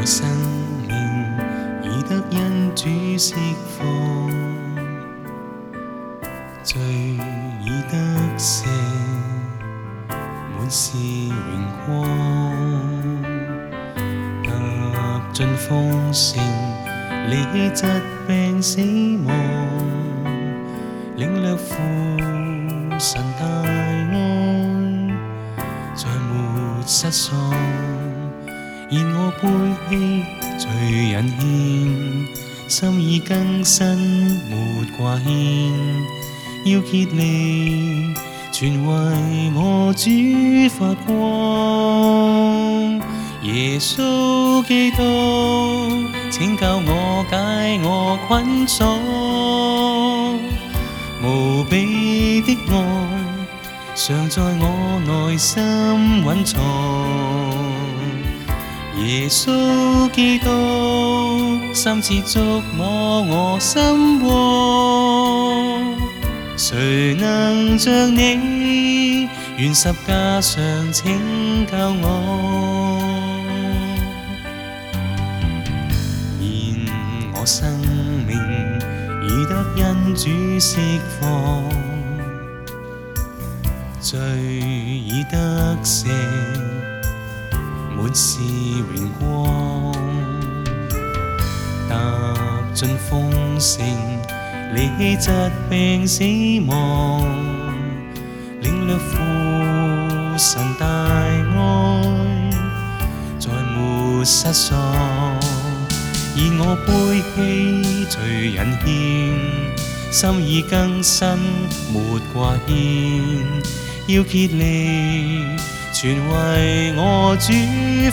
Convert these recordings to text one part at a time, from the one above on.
我生命已得因主释放，罪已得赦，满是荣光。踏进丰盛，离弃疾病死亡，领略父神大爱，再没失望。现我背弃罪人牵，心意更新，没挂牵。要竭力全为我主发光。耶稣基督，请救我解我困锁。无比的爱，常在我内心蕴藏。耶稣基督，深切触摸我心窝。谁能像你，愿十架上拯救我？现我生命已得因主释放，罪已得赦。滿是榮光，踏進豐盛，離棄疾病死亡，領略父神大愛，再沒失喪。以我背棄罪人獻，心意更新沒掛牽，要竭力。全为我主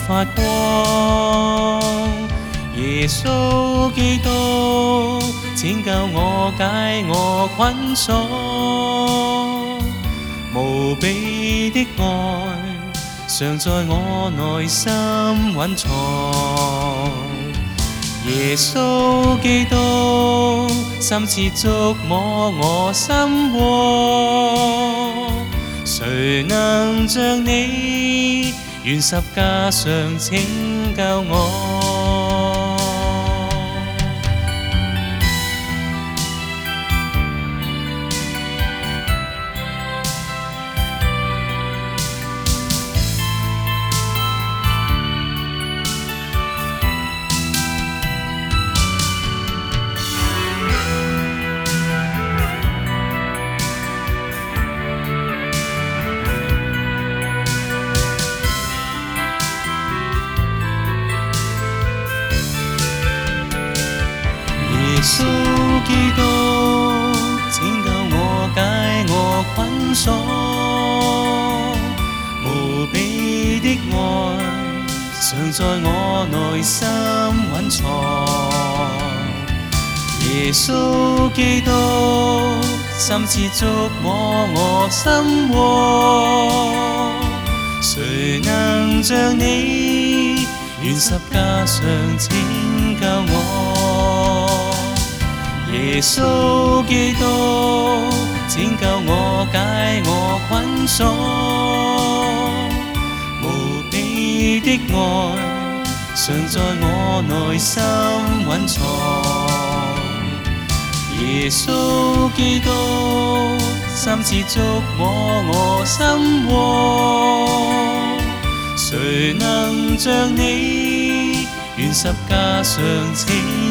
发光，耶稣基督，请救我解我困锁。无比的爱常在我内心蕴藏，耶稣基督，深切触摸我心窝。谁能像你，愿十架上请救我？耶稣基督，请救我解我困锁，无比的爱常在我内心蕴藏。耶稣基督，深切触摸我心窝，谁能像你，愿十架上拯救我？耶穌基督拯救我解我困鎖，無比的愛常在我內心隱藏。耶穌基督三次觸摸我心窩，誰能像你願十架上拯？